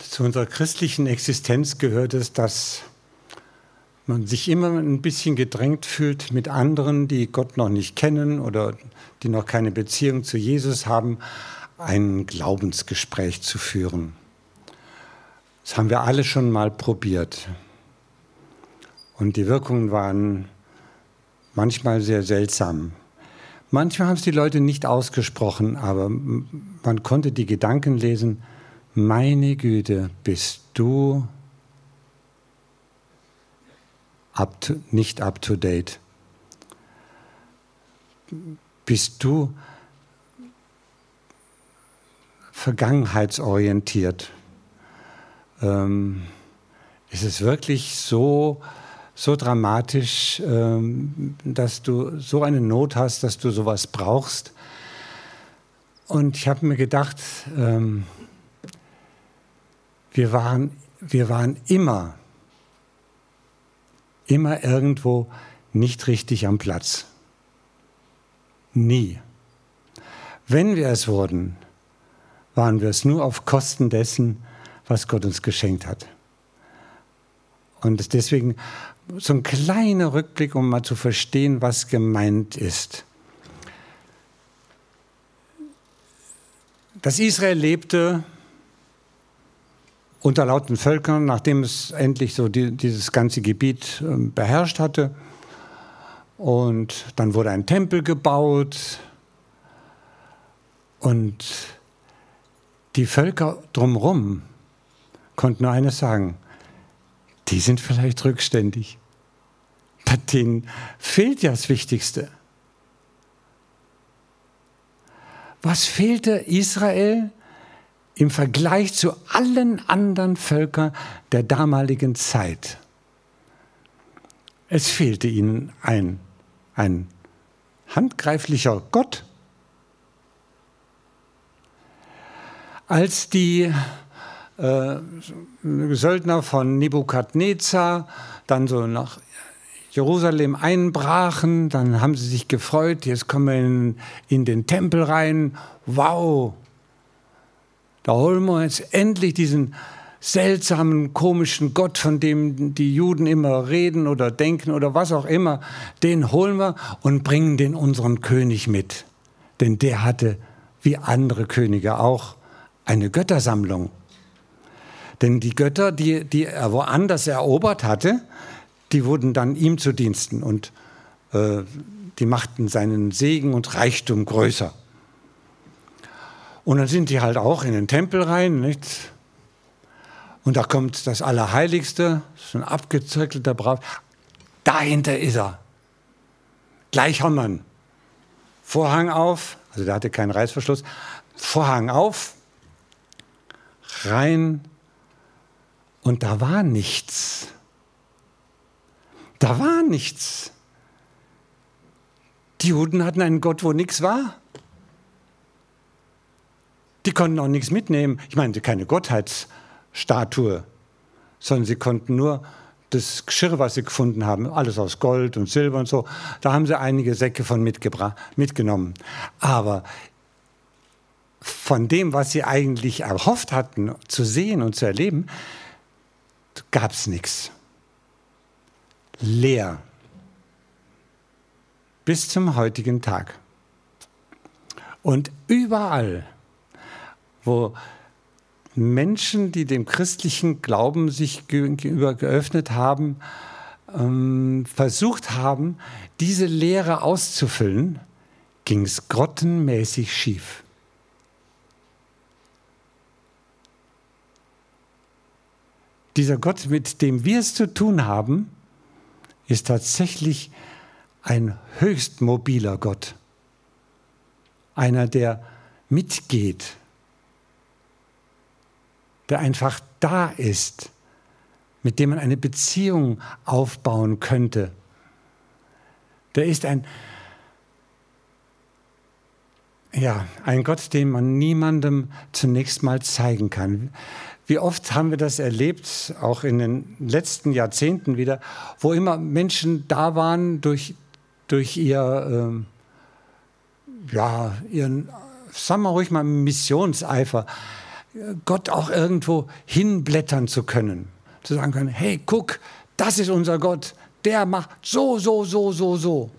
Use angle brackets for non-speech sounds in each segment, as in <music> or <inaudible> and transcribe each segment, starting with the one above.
Zu unserer christlichen Existenz gehört es, dass man sich immer ein bisschen gedrängt fühlt, mit anderen, die Gott noch nicht kennen oder die noch keine Beziehung zu Jesus haben, ein Glaubensgespräch zu führen. Das haben wir alle schon mal probiert. Und die Wirkungen waren manchmal sehr seltsam. Manchmal haben es die Leute nicht ausgesprochen, aber man konnte die Gedanken lesen, meine Güte, bist du up to, nicht up to date? Bist du vergangenheitsorientiert? Ähm, ist es wirklich so, so dramatisch, ähm, dass du so eine Not hast, dass du sowas brauchst? Und ich habe mir gedacht, ähm, wir waren, wir waren immer, immer irgendwo nicht richtig am Platz. Nie. Wenn wir es wurden, waren wir es nur auf Kosten dessen, was Gott uns geschenkt hat. Und deswegen so ein kleiner Rückblick, um mal zu verstehen, was gemeint ist. Dass Israel lebte unter lauten Völkern, nachdem es endlich so die, dieses ganze Gebiet äh, beherrscht hatte. Und dann wurde ein Tempel gebaut und die Völker drumherum konnten nur eines sagen, die sind vielleicht rückständig. Denen fehlt ja das Wichtigste. Was fehlte Israel? Im Vergleich zu allen anderen Völkern der damaligen Zeit. Es fehlte ihnen ein, ein handgreiflicher Gott. Als die äh, Söldner von Nebukadnezar dann so nach Jerusalem einbrachen, dann haben sie sich gefreut, jetzt kommen wir in, in den Tempel rein. Wow, da holen wir jetzt endlich diesen seltsamen, komischen Gott, von dem die Juden immer reden oder denken oder was auch immer, den holen wir und bringen den unseren König mit. Denn der hatte, wie andere Könige auch, eine Göttersammlung. Denn die Götter, die, die er woanders erobert hatte, die wurden dann ihm zu Diensten und äh, die machten seinen Segen und Reichtum größer. Und dann sind die halt auch in den Tempel rein, nicht? Und da kommt das Allerheiligste, so ein abgezirkelter Braut. Dahinter ist er. Gleich haben wir ihn. Vorhang auf, also der hatte keinen Reißverschluss. Vorhang auf, rein und da war nichts. Da war nichts. Die Juden hatten einen Gott, wo nichts war. Die konnten auch nichts mitnehmen. Ich meine, keine Gottheitsstatue, sondern sie konnten nur das Geschirr, was sie gefunden haben, alles aus Gold und Silber und so, da haben sie einige Säcke von mitgenommen. Aber von dem, was sie eigentlich erhofft hatten zu sehen und zu erleben, gab es nichts. Leer. Bis zum heutigen Tag. Und überall wo Menschen, die dem christlichen Glauben sich gegenüber geöffnet haben, ähm, versucht haben, diese Lehre auszufüllen, ging es grottenmäßig schief. Dieser Gott, mit dem wir es zu tun haben, ist tatsächlich ein höchst mobiler Gott. Einer, der mitgeht, der einfach da ist, mit dem man eine Beziehung aufbauen könnte. Der ist ein, ja, ein Gott, den man niemandem zunächst mal zeigen kann. Wie oft haben wir das erlebt, auch in den letzten Jahrzehnten wieder, wo immer Menschen da waren durch, durch ihr, äh, ja, ihren, sagen wir ruhig mal, Missionseifer Gott auch irgendwo hinblättern zu können. Zu sagen können, hey, guck, das ist unser Gott, der macht so, so, so, so, so.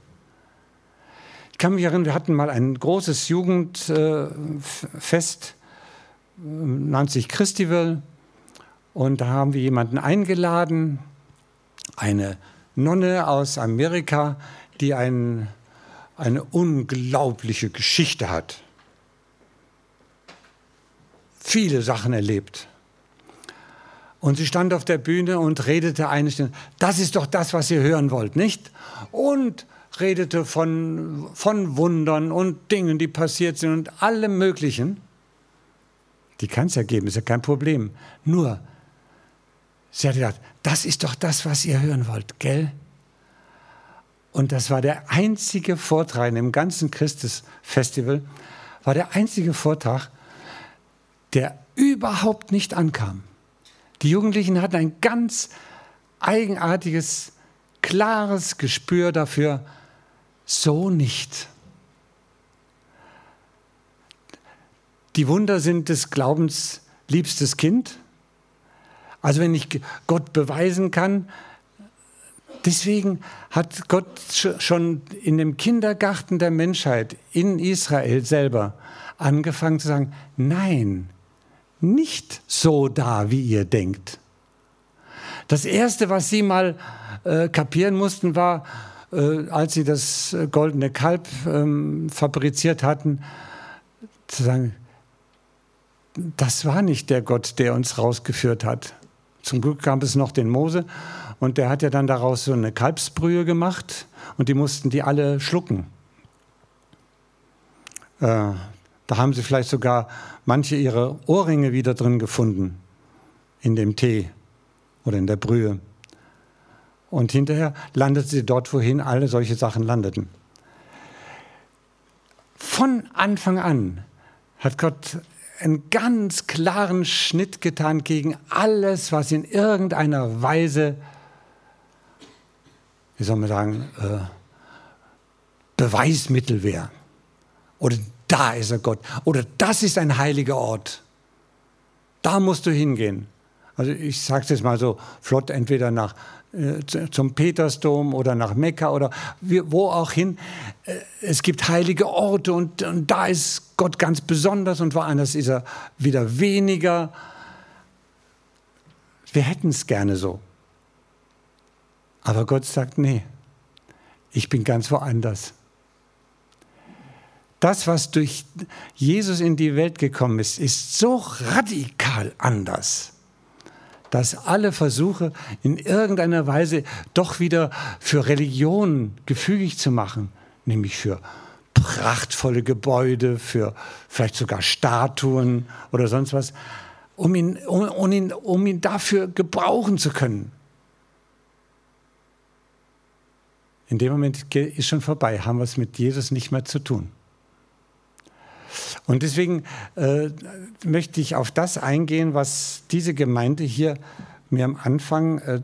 Ich kann mich erinnern, wir hatten mal ein großes Jugendfest, äh, nannte sich Christival. Und da haben wir jemanden eingeladen, eine Nonne aus Amerika, die ein, eine unglaubliche Geschichte hat. Viele Sachen erlebt. Und sie stand auf der Bühne und redete eine Stunde. Das ist doch das, was ihr hören wollt, nicht? Und redete von, von Wundern und Dingen, die passiert sind und allem Möglichen. Die kann es ja geben, ist ja kein Problem. Nur, sie hat gedacht, das ist doch das, was ihr hören wollt, gell? Und das war der einzige Vortrag im ganzen Christus-Festival, war der einzige Vortrag, der überhaupt nicht ankam. Die Jugendlichen hatten ein ganz eigenartiges, klares Gespür dafür, so nicht. Die Wunder sind des Glaubens liebstes Kind. Also wenn ich Gott beweisen kann, deswegen hat Gott schon in dem Kindergarten der Menschheit in Israel selber angefangen zu sagen, nein, nicht so da, wie ihr denkt. Das Erste, was sie mal äh, kapieren mussten, war, äh, als sie das äh, goldene Kalb ähm, fabriziert hatten, zu sagen, das war nicht der Gott, der uns rausgeführt hat. Zum Glück gab es noch den Mose und der hat ja dann daraus so eine Kalbsbrühe gemacht und die mussten die alle schlucken. Äh, da haben sie vielleicht sogar manche ihre Ohrringe wieder drin gefunden in dem Tee oder in der Brühe. Und hinterher landete sie dort, wohin alle solche Sachen landeten. Von Anfang an hat Gott einen ganz klaren Schnitt getan gegen alles, was in irgendeiner Weise, wie soll man sagen, äh, Beweismittel wäre oder da ist er Gott. Oder das ist ein heiliger Ort. Da musst du hingehen. Also ich sage es jetzt mal so flott, entweder nach, äh, zum Petersdom oder nach Mekka oder wo auch hin. Äh, es gibt heilige Orte und, und da ist Gott ganz besonders und woanders ist er wieder weniger. Wir hätten es gerne so. Aber Gott sagt, nee, ich bin ganz woanders. Das, was durch Jesus in die Welt gekommen ist, ist so radikal anders, dass alle Versuche in irgendeiner Weise doch wieder für Religion gefügig zu machen, nämlich für prachtvolle Gebäude, für vielleicht sogar Statuen oder sonst was, um ihn, um, ihn, um ihn dafür gebrauchen zu können. In dem Moment ist schon vorbei, haben wir es mit Jesus nicht mehr zu tun. Und deswegen äh, möchte ich auf das eingehen, was diese Gemeinde hier mir am Anfang äh,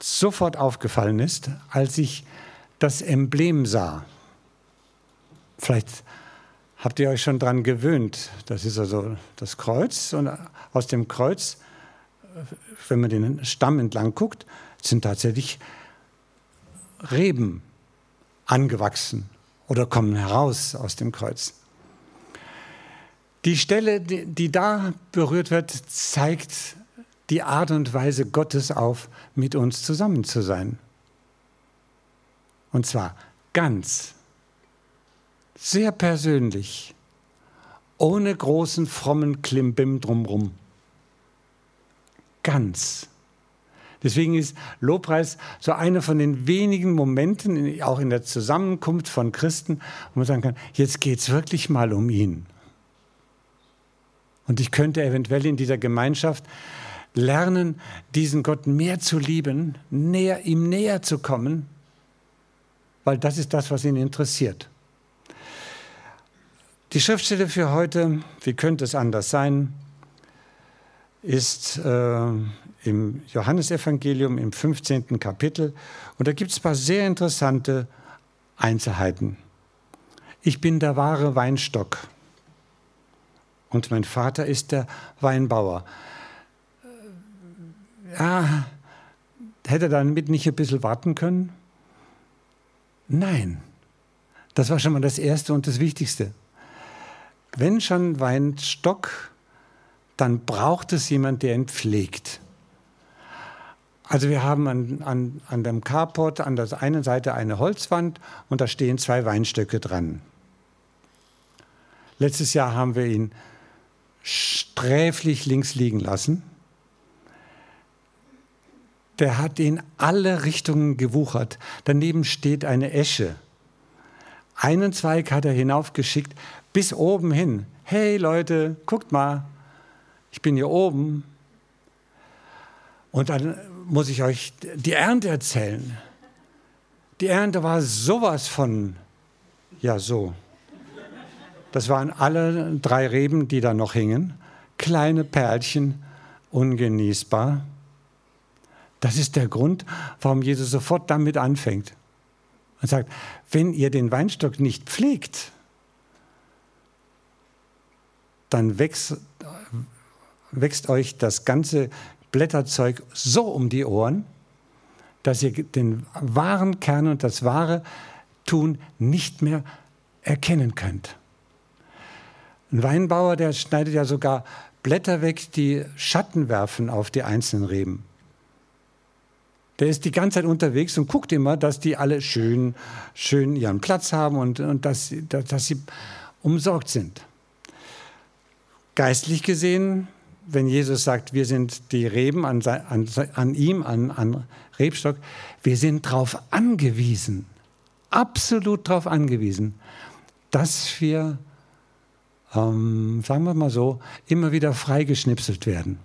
sofort aufgefallen ist, als ich das Emblem sah. Vielleicht habt ihr euch schon daran gewöhnt. Das ist also das Kreuz und aus dem Kreuz, wenn man den Stamm entlang guckt, sind tatsächlich Reben angewachsen oder kommen heraus aus dem Kreuz. Die Stelle, die, da berührt wird, zeigt die Art und Weise Gottes auf, mit uns zusammen zu sein. Und zwar ganz, sehr persönlich, ohne großen frommen Klimbim drumrum. Ganz. Deswegen ist Lobpreis so einer von den wenigen Momenten, auch in der Zusammenkunft von Christen, wo man sagen kann, jetzt geht es wirklich mal um ihn. Und ich könnte eventuell in dieser Gemeinschaft lernen, diesen Gott mehr zu lieben, näher, ihm näher zu kommen, weil das ist das, was ihn interessiert. Die Schriftstelle für heute, wie könnte es anders sein, ist äh, im Johannesevangelium im 15. Kapitel. Und da gibt es ein paar sehr interessante Einzelheiten. Ich bin der wahre Weinstock und mein Vater ist der Weinbauer. Ja, hätte er damit nicht ein bisschen warten können? Nein, das war schon mal das Erste und das Wichtigste. Wenn schon Weinstock, dann braucht es jemand, der ihn pflegt. Also wir haben an, an, an dem Carport an der einen Seite eine Holzwand und da stehen zwei Weinstöcke dran. Letztes Jahr haben wir ihn sträflich links liegen lassen. Der hat in alle Richtungen gewuchert. Daneben steht eine Esche. Einen Zweig hat er hinaufgeschickt bis oben hin. Hey Leute, guckt mal, ich bin hier oben. Und dann muss ich euch die Ernte erzählen. Die Ernte war sowas von, ja so. Das waren alle drei Reben, die da noch hingen. Kleine Perlchen, ungenießbar. Das ist der Grund, warum Jesus sofort damit anfängt. Und sagt, wenn ihr den Weinstock nicht pflegt, dann wächst, wächst euch das ganze Blätterzeug so um die Ohren, dass ihr den wahren Kern und das wahre Tun nicht mehr erkennen könnt. Ein Weinbauer, der schneidet ja sogar Blätter weg, die Schatten werfen auf die einzelnen Reben. Der ist die ganze Zeit unterwegs und guckt immer, dass die alle schön, schön ihren Platz haben und, und dass, dass, dass sie umsorgt sind. Geistlich gesehen wenn Jesus sagt, wir sind die Reben an, an, an ihm, an, an Rebstock, wir sind darauf angewiesen, absolut darauf angewiesen, dass wir, ähm, sagen wir mal so, immer wieder freigeschnipselt werden.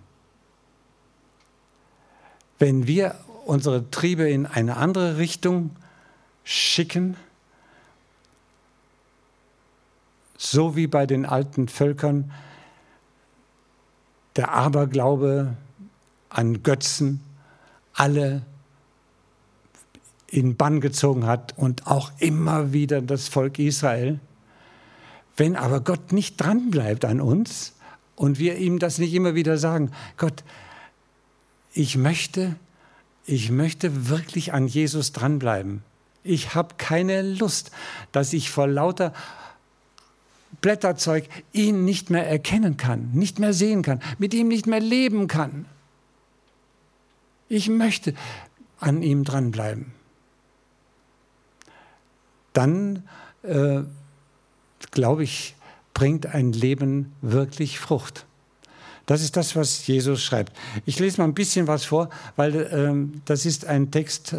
Wenn wir unsere Triebe in eine andere Richtung schicken, so wie bei den alten Völkern, der Aberglaube an Götzen alle in Bann gezogen hat und auch immer wieder das Volk Israel. Wenn aber Gott nicht dranbleibt an uns und wir ihm das nicht immer wieder sagen, Gott, ich möchte, ich möchte wirklich an Jesus dranbleiben. Ich habe keine Lust, dass ich vor lauter Blätterzeug ihn nicht mehr erkennen kann, nicht mehr sehen kann, mit ihm nicht mehr leben kann. Ich möchte an ihm dranbleiben. Dann, äh, glaube ich, bringt ein Leben wirklich Frucht. Das ist das, was Jesus schreibt. Ich lese mal ein bisschen was vor, weil ähm, das ist ein Text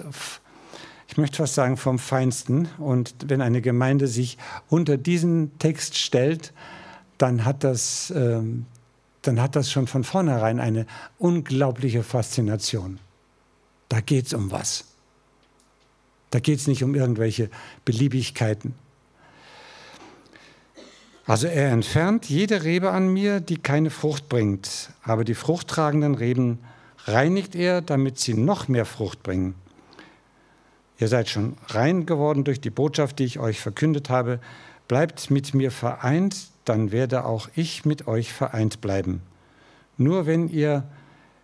ich möchte fast sagen, vom Feinsten. Und wenn eine Gemeinde sich unter diesen Text stellt, dann hat das, ähm, dann hat das schon von vornherein eine unglaubliche Faszination. Da geht es um was. Da geht es nicht um irgendwelche Beliebigkeiten. Also er entfernt jede Rebe an mir, die keine Frucht bringt, aber die fruchttragenden Reben reinigt er, damit sie noch mehr Frucht bringen. Ihr seid schon rein geworden durch die Botschaft, die ich euch verkündet habe. Bleibt mit mir vereint, dann werde auch ich mit euch vereint bleiben. Nur wenn ihr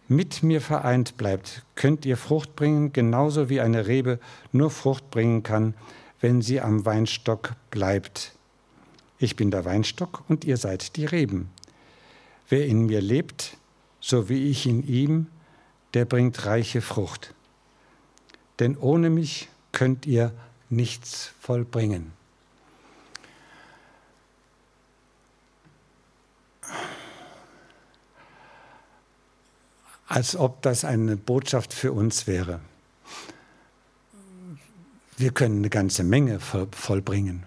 mit mir vereint bleibt, könnt ihr Frucht bringen, genauso wie eine Rebe nur Frucht bringen kann, wenn sie am Weinstock bleibt. Ich bin der Weinstock und ihr seid die Reben. Wer in mir lebt, so wie ich in ihm, der bringt reiche Frucht denn ohne mich könnt ihr nichts vollbringen. Als ob das eine Botschaft für uns wäre. Wir können eine ganze Menge vollbringen.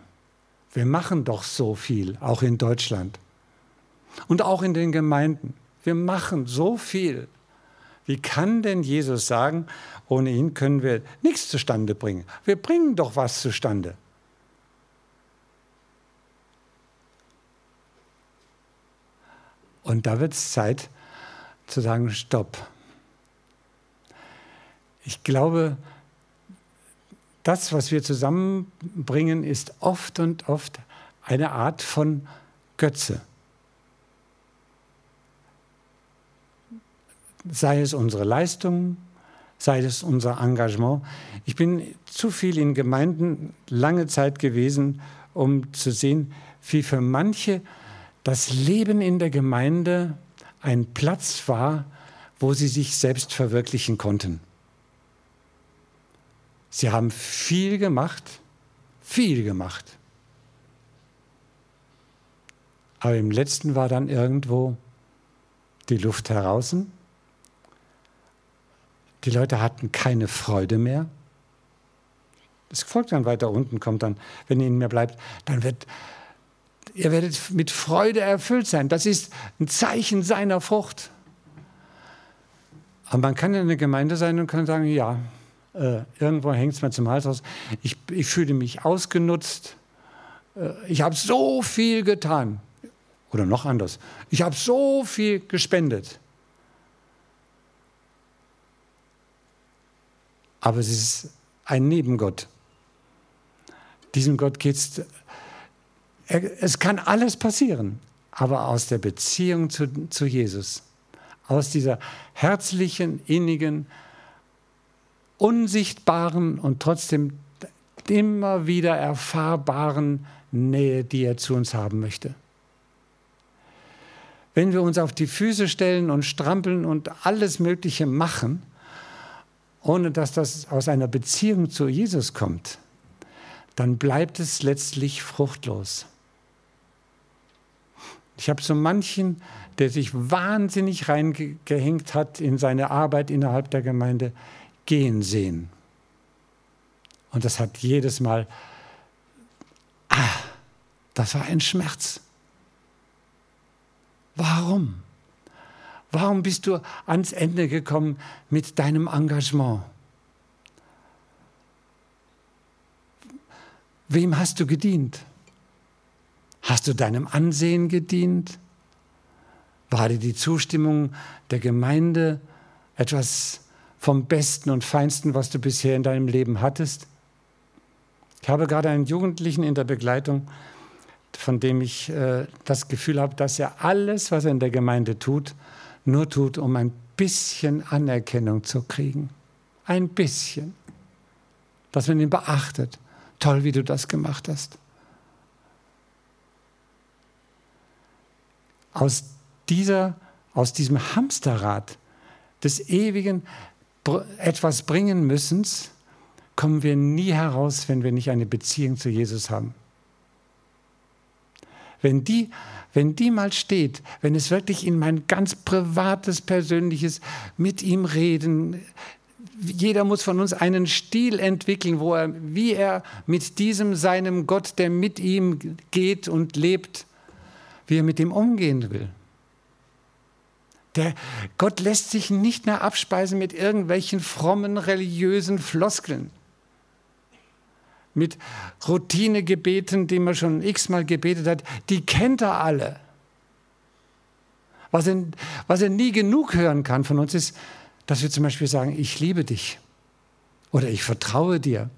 Wir machen doch so viel, auch in Deutschland und auch in den Gemeinden. Wir machen so viel. Wie kann denn Jesus sagen, ohne ihn können wir nichts zustande bringen? Wir bringen doch was zustande. Und da wird es Zeit zu sagen, stopp. Ich glaube, das, was wir zusammenbringen, ist oft und oft eine Art von Götze. Sei es unsere Leistungen, sei es unser Engagement. Ich bin zu viel in Gemeinden lange Zeit gewesen, um zu sehen, wie für manche das Leben in der Gemeinde ein Platz war, wo sie sich selbst verwirklichen konnten. Sie haben viel gemacht, viel gemacht. Aber im letzten war dann irgendwo die Luft heraus. Die Leute hatten keine Freude mehr. Das folgt dann weiter unten, kommt dann, wenn ihnen mehr bleibt, dann wird, ihr werdet mit Freude erfüllt sein. Das ist ein Zeichen seiner Frucht. Aber man kann ja eine Gemeinde sein und kann sagen, ja, äh, irgendwo hängt es mir zum Hals aus. Ich, ich fühle mich ausgenutzt. Äh, ich habe so viel getan. Oder noch anders. Ich habe so viel gespendet. Aber es ist ein Nebengott. Diesem Gott geht es. Es kann alles passieren, aber aus der Beziehung zu, zu Jesus, aus dieser herzlichen, innigen, unsichtbaren und trotzdem immer wieder erfahrbaren Nähe, die er zu uns haben möchte. Wenn wir uns auf die Füße stellen und strampeln und alles Mögliche machen, ohne dass das aus einer Beziehung zu Jesus kommt, dann bleibt es letztlich fruchtlos. Ich habe so manchen, der sich wahnsinnig reingehängt hat in seine Arbeit innerhalb der Gemeinde, gehen sehen. Und das hat jedes Mal, ah, das war ein Schmerz. Warum? Warum bist du ans Ende gekommen mit deinem Engagement? Wem hast du gedient? Hast du deinem Ansehen gedient? War dir die Zustimmung der Gemeinde etwas vom Besten und Feinsten, was du bisher in deinem Leben hattest? Ich habe gerade einen Jugendlichen in der Begleitung, von dem ich äh, das Gefühl habe, dass er alles, was er in der Gemeinde tut, nur tut, um ein bisschen Anerkennung zu kriegen. Ein bisschen. Dass man ihn beachtet. Toll, wie du das gemacht hast. Aus, dieser, aus diesem Hamsterrad des ewigen etwas bringen müssens kommen wir nie heraus, wenn wir nicht eine Beziehung zu Jesus haben. Wenn die, wenn die mal steht, wenn es wirklich in mein ganz privates, persönliches mit ihm reden, jeder muss von uns einen Stil entwickeln, wo er, wie er mit diesem seinem Gott, der mit ihm geht und lebt, wie er mit ihm umgehen will. Der Gott lässt sich nicht mehr abspeisen mit irgendwelchen frommen religiösen Floskeln mit Routinegebeten, die man schon x-mal gebetet hat, die kennt er alle. Was er, was er nie genug hören kann von uns ist, dass wir zum Beispiel sagen, ich liebe dich oder ich vertraue dir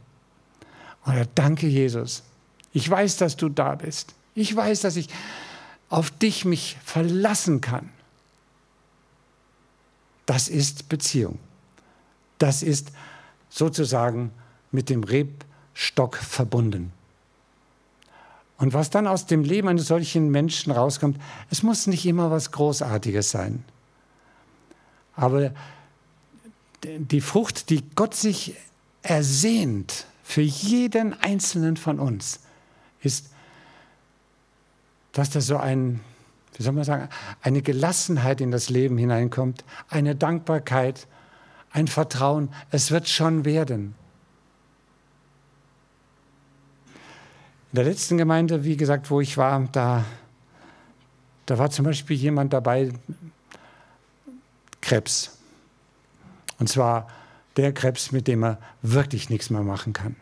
oder danke Jesus. Ich weiß, dass du da bist. Ich weiß, dass ich auf dich mich verlassen kann. Das ist Beziehung. Das ist sozusagen mit dem Reb Stock verbunden. Und was dann aus dem Leben eines solchen Menschen rauskommt, es muss nicht immer was Großartiges sein. Aber die Frucht, die Gott sich ersehnt für jeden einzelnen von uns, ist, dass da so ein, wie soll man sagen, eine Gelassenheit in das Leben hineinkommt, eine Dankbarkeit, ein Vertrauen, es wird schon werden. In der letzten Gemeinde, wie gesagt, wo ich war, da, da war zum Beispiel jemand dabei, Krebs. Und zwar der Krebs, mit dem er wirklich nichts mehr machen kann.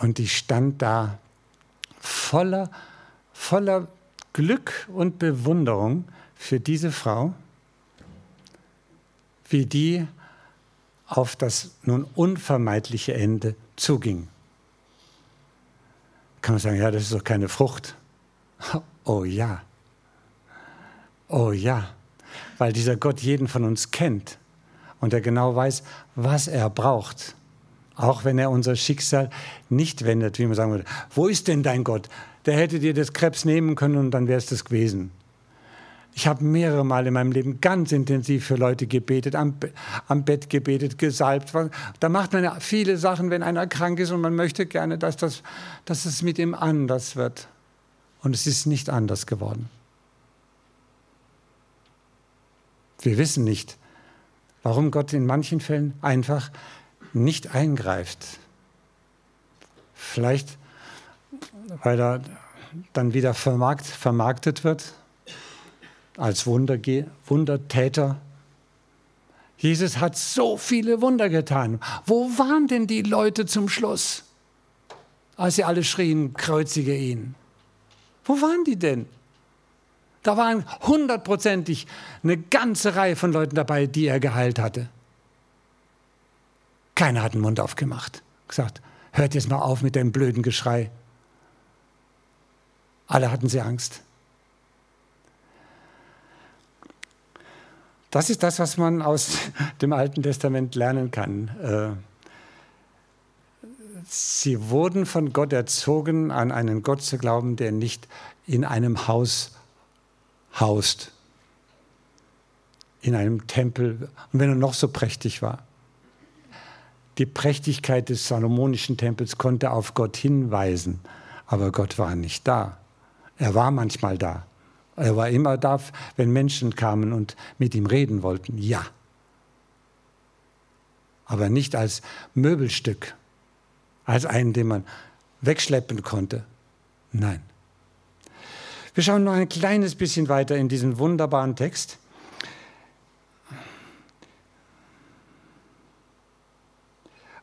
Und ich stand da voller, voller Glück und Bewunderung für diese Frau, wie die auf das nun unvermeidliche Ende zuging kann man sagen, ja, das ist doch keine Frucht. <laughs> Oh ja. Oh ja. weil dieser Gott jeden von uns kennt und er genau weiß, was er braucht. Auch wenn er unser Schicksal nicht wendet, wie man sagen würde, wo ist denn dein Gott? Der hätte dir das Krebs nehmen können und dann wäre es das gewesen. Ich habe mehrere Mal in meinem Leben ganz intensiv für Leute gebetet, am, am Bett gebetet, gesalbt. Da macht man ja viele Sachen, wenn einer krank ist und man möchte gerne, dass, das, dass es mit ihm anders wird. Und es ist nicht anders geworden. Wir wissen nicht, warum Gott in manchen Fällen einfach nicht eingreift. Vielleicht, weil er dann wieder vermarkt, vermarktet wird als Wunderge Wundertäter. Jesus hat so viele Wunder getan. Wo waren denn die Leute zum Schluss, als sie alle schrien, kreuzige ihn? Wo waren die denn? Da waren hundertprozentig eine ganze Reihe von Leuten dabei, die er geheilt hatte. Keiner hat den Mund aufgemacht, gesagt, hört jetzt mal auf mit dem blöden Geschrei. Alle hatten sie Angst. Das ist das, was man aus dem Alten Testament lernen kann. Äh, sie wurden von Gott erzogen, an einen Gott zu glauben, der nicht in einem Haus haust, in einem Tempel, wenn er noch so prächtig war. Die Prächtigkeit des salomonischen Tempels konnte auf Gott hinweisen, aber Gott war nicht da. Er war manchmal da, er war immer da, wenn Menschen kamen und mit ihm reden wollten. Ja. Aber nicht als Möbelstück, als einen, den man wegschleppen konnte. Nein. Wir schauen noch ein kleines bisschen weiter in diesen wunderbaren Text.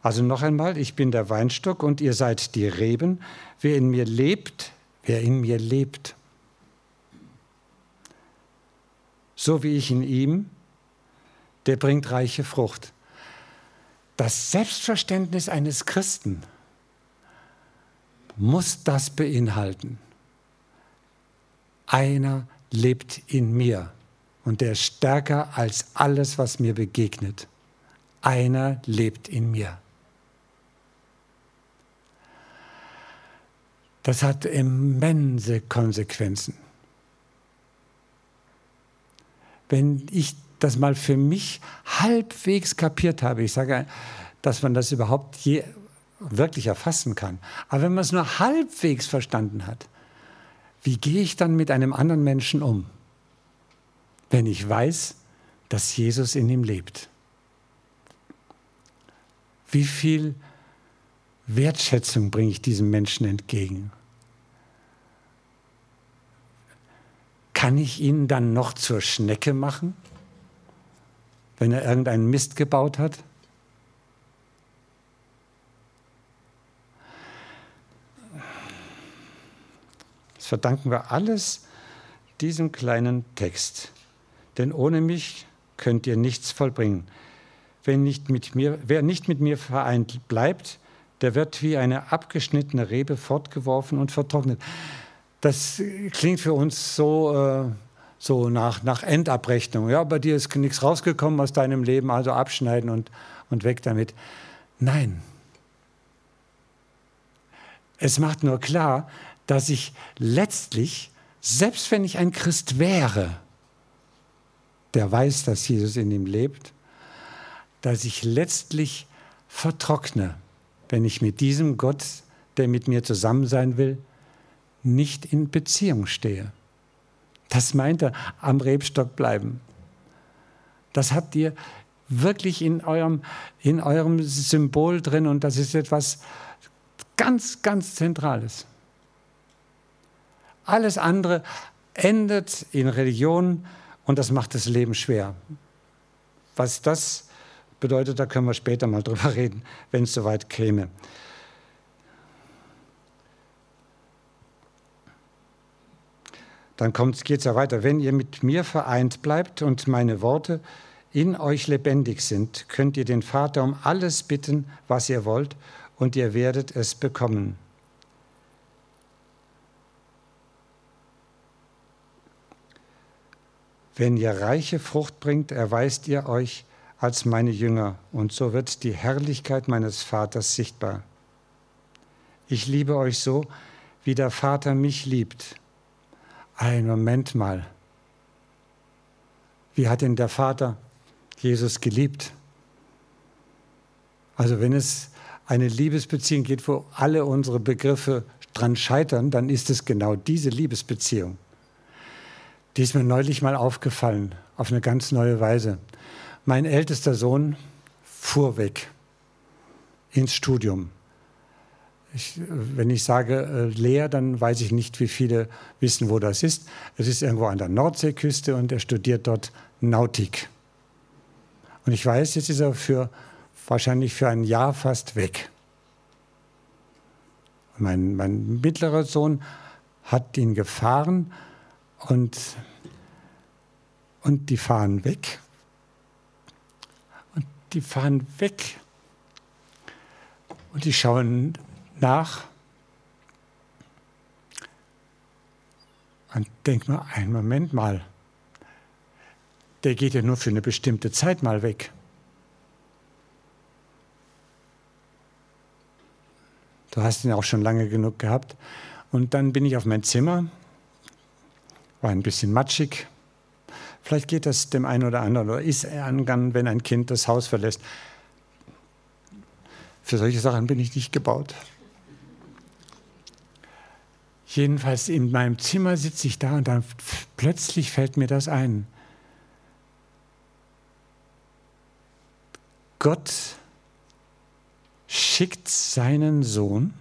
Also noch einmal, ich bin der Weinstock und ihr seid die Reben. Wer in mir lebt, wer in mir lebt so wie ich in ihm, der bringt reiche Frucht. Das Selbstverständnis eines Christen muss das beinhalten. Einer lebt in mir und der ist stärker als alles, was mir begegnet. Einer lebt in mir. Das hat immense Konsequenzen wenn ich das mal für mich halbwegs kapiert habe, ich sage, dass man das überhaupt je wirklich erfassen kann, aber wenn man es nur halbwegs verstanden hat, wie gehe ich dann mit einem anderen Menschen um, wenn ich weiß, dass Jesus in ihm lebt? Wie viel Wertschätzung bringe ich diesem Menschen entgegen? Kann ich ihn dann noch zur Schnecke machen, wenn er irgendeinen Mist gebaut hat? Das verdanken wir alles diesem kleinen Text. Denn ohne mich könnt ihr nichts vollbringen. Wenn nicht mit mir, wer nicht mit mir vereint bleibt, der wird wie eine abgeschnittene Rebe fortgeworfen und vertrocknet das klingt für uns so, äh, so nach, nach Endabrechnung. Ja, bei dir ist nichts rausgekommen aus deinem Leben, also abschneiden und, und weg damit. Nein. Es macht nur klar, dass ich letztlich, selbst wenn ich ein Christ wäre, der weiß, dass Jesus in ihm lebt, dass ich letztlich vertrockne, wenn ich mit diesem Gott, der mit mir zusammen sein will, nicht in Beziehung stehe. Das meint er, am Rebstock bleiben. Das habt ihr wirklich in eurem, in eurem Symbol drin und das ist etwas ganz, ganz Zentrales. Alles andere endet in Religion und das macht das Leben schwer. Was das bedeutet, da können wir später mal drüber reden, wenn es soweit käme. Dann geht es ja weiter. Wenn ihr mit mir vereint bleibt und meine Worte in euch lebendig sind, könnt ihr den Vater um alles bitten, was ihr wollt, und ihr werdet es bekommen. Wenn ihr reiche Frucht bringt, erweist ihr euch als meine Jünger, und so wird die Herrlichkeit meines Vaters sichtbar. Ich liebe euch so, wie der Vater mich liebt. Ein Moment mal. Wie hat denn der Vater Jesus geliebt? Also wenn es eine Liebesbeziehung geht, wo alle unsere Begriffe dran scheitern, dann ist es genau diese Liebesbeziehung. Die ist mir neulich mal aufgefallen, auf eine ganz neue Weise. Mein ältester Sohn fuhr weg ins Studium. Ich, wenn ich sage äh, leer, dann weiß ich nicht, wie viele wissen, wo das ist. Es ist irgendwo an der Nordseeküste und er studiert dort Nautik. Und ich weiß, jetzt ist er für, wahrscheinlich für ein Jahr fast weg. Mein, mein mittlerer Sohn hat ihn gefahren und, und die fahren weg. Und die fahren weg. Und die schauen nach. Und denk mal, einen Moment mal. Der geht ja nur für eine bestimmte Zeit mal weg. Du hast ihn auch schon lange genug gehabt. Und dann bin ich auf mein Zimmer, war ein bisschen matschig. Vielleicht geht das dem einen oder anderen oder ist er angegangen, wenn ein Kind das Haus verlässt. Für solche Sachen bin ich nicht gebaut. Jedenfalls in meinem Zimmer sitze ich da und dann plötzlich fällt mir das ein. Gott schickt seinen Sohn,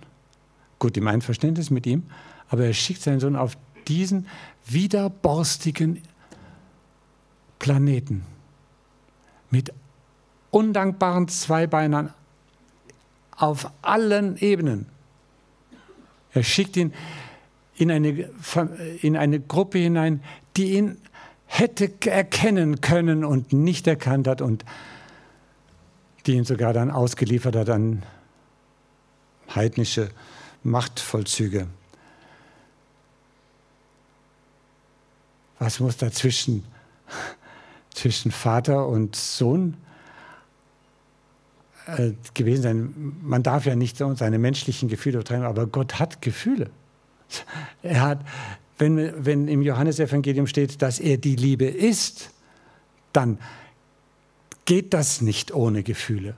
gut im Einverständnis mit ihm, aber er schickt seinen Sohn auf diesen widerborstigen Planeten mit undankbaren Zweibeinern auf allen Ebenen. Er schickt ihn in eine, in eine Gruppe hinein, die ihn hätte erkennen können und nicht erkannt hat und die ihn sogar dann ausgeliefert hat an heidnische Machtvollzüge. Was muss dazwischen <laughs> zwischen Vater und Sohn äh, gewesen sein? Man darf ja nicht seine menschlichen Gefühle übertreiben, aber Gott hat Gefühle. Er hat, wenn, wenn im Johannesevangelium steht, dass er die Liebe ist, dann geht das nicht ohne Gefühle.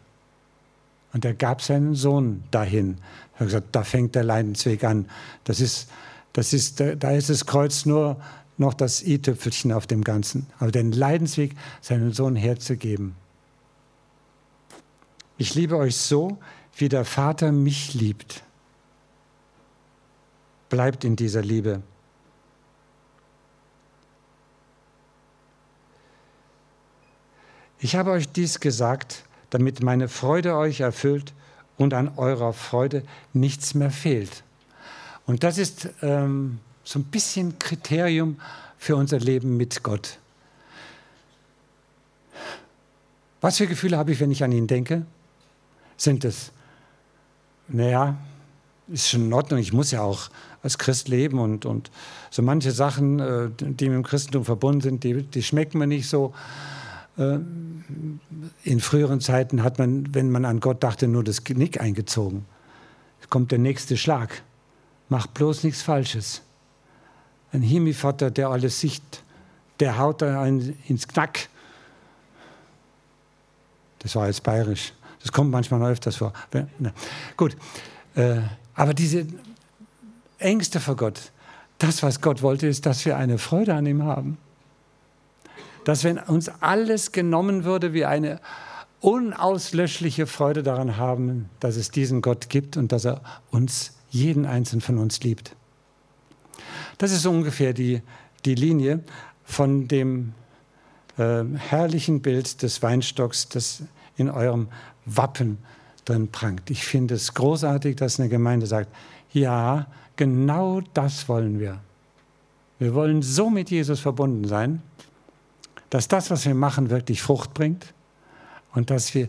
Und er gab seinen Sohn dahin. Er hat gesagt, da fängt der Leidensweg an. Das ist, das ist, da ist das Kreuz nur noch das i-Tüpfelchen auf dem Ganzen. Aber den Leidensweg, seinen Sohn herzugeben. Ich liebe euch so, wie der Vater mich liebt. Bleibt in dieser Liebe. Ich habe euch dies gesagt, damit meine Freude euch erfüllt und an eurer Freude nichts mehr fehlt. Und das ist ähm, so ein bisschen Kriterium für unser Leben mit Gott. Was für Gefühle habe ich, wenn ich an ihn denke? Sind es, naja, ist schon in Ordnung, ich muss ja auch als Christ leben und, und so manche Sachen, äh, die mit dem Christentum verbunden sind, die, die schmecken mir nicht so. Äh, in früheren Zeiten hat man, wenn man an Gott dachte, nur das Knick eingezogen. Kommt der nächste Schlag. Mach bloß nichts Falsches. Ein Himivater, der alles sieht, der haut einen ins Knack. Das war jetzt bayerisch. Das kommt manchmal öfters vor. Gut. Äh, aber diese Ängste vor Gott, das, was Gott wollte, ist, dass wir eine Freude an ihm haben dass wenn uns alles genommen würde, wir eine unauslöschliche Freude daran haben, dass es diesen Gott gibt und dass er uns, jeden einzelnen von uns liebt. Das ist ungefähr die, die Linie von dem äh, herrlichen Bild des Weinstocks, das in eurem Wappen drin prangt. Ich finde es großartig, dass eine Gemeinde sagt, ja, genau das wollen wir. Wir wollen so mit Jesus verbunden sein, dass das, was wir machen, wirklich Frucht bringt und dass wir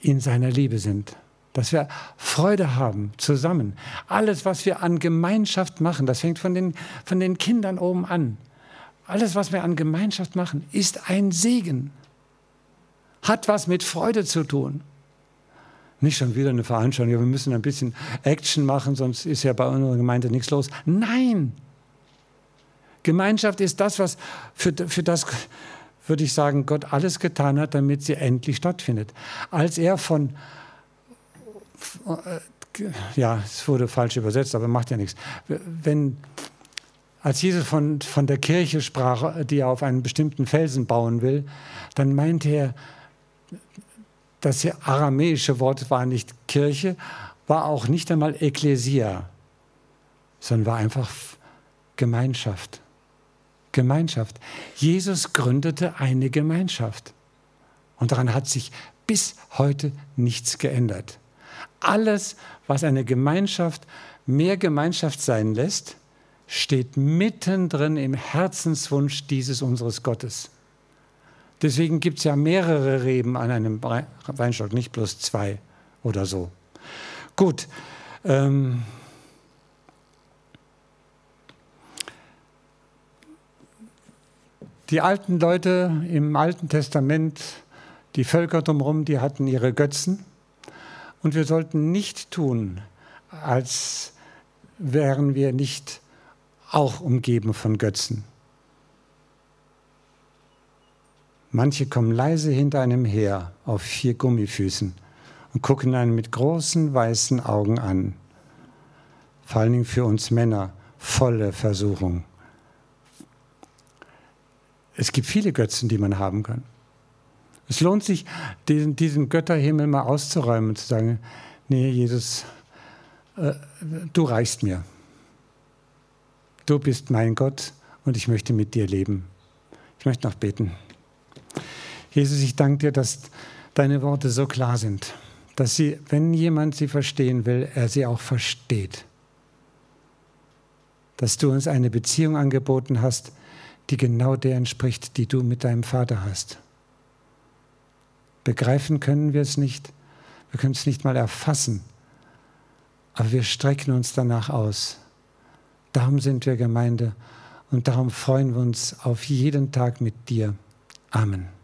in seiner Liebe sind. Dass wir Freude haben zusammen. Alles, was wir an Gemeinschaft machen, das fängt von den, von den Kindern oben an. alles, was wir an Gemeinschaft machen, ist ein Segen. Hat was mit Freude zu tun. Nicht schon wieder eine Veranstaltung, ja, wir müssen ein bisschen Action machen, sonst ist ja bei unserer Gemeinde nichts los. Nein! Gemeinschaft ist das, was für, für das, würde ich sagen, Gott alles getan hat, damit sie endlich stattfindet. Als er von, äh, ja, es wurde falsch übersetzt, aber macht ja nichts. Wenn, als Jesus von, von der Kirche sprach, die er auf einen bestimmten Felsen bauen will, dann meinte er, das aramäische Wort war nicht Kirche, war auch nicht einmal Ekklesia, sondern war einfach Gemeinschaft. Gemeinschaft. Jesus gründete eine Gemeinschaft. Und daran hat sich bis heute nichts geändert. Alles, was eine Gemeinschaft mehr Gemeinschaft sein lässt, steht mittendrin im Herzenswunsch dieses unseres Gottes. Deswegen gibt es ja mehrere Reben an einem Weinstock, nicht bloß zwei oder so. Gut. Ähm, die alten Leute im Alten Testament, die Völker drumherum, die hatten ihre Götzen. Und wir sollten nicht tun, als wären wir nicht auch umgeben von Götzen. Manche kommen leise hinter einem her auf vier Gummifüßen und gucken einen mit großen weißen Augen an. Vor allen Dingen für uns Männer volle Versuchung. Es gibt viele Götzen, die man haben kann. Es lohnt sich, diesen, diesen Götterhimmel mal auszuräumen und zu sagen, nee, Jesus, äh, du reichst mir. Du bist mein Gott und ich möchte mit dir leben. Ich möchte noch beten. Jesus, ich danke dir, dass deine Worte so klar sind, dass sie, wenn jemand sie verstehen will, er sie auch versteht. Dass du uns eine Beziehung angeboten hast, die genau der entspricht, die du mit deinem Vater hast. Begreifen können wir es nicht, wir können es nicht mal erfassen, aber wir strecken uns danach aus. Darum sind wir Gemeinde und darum freuen wir uns auf jeden Tag mit dir. Amen.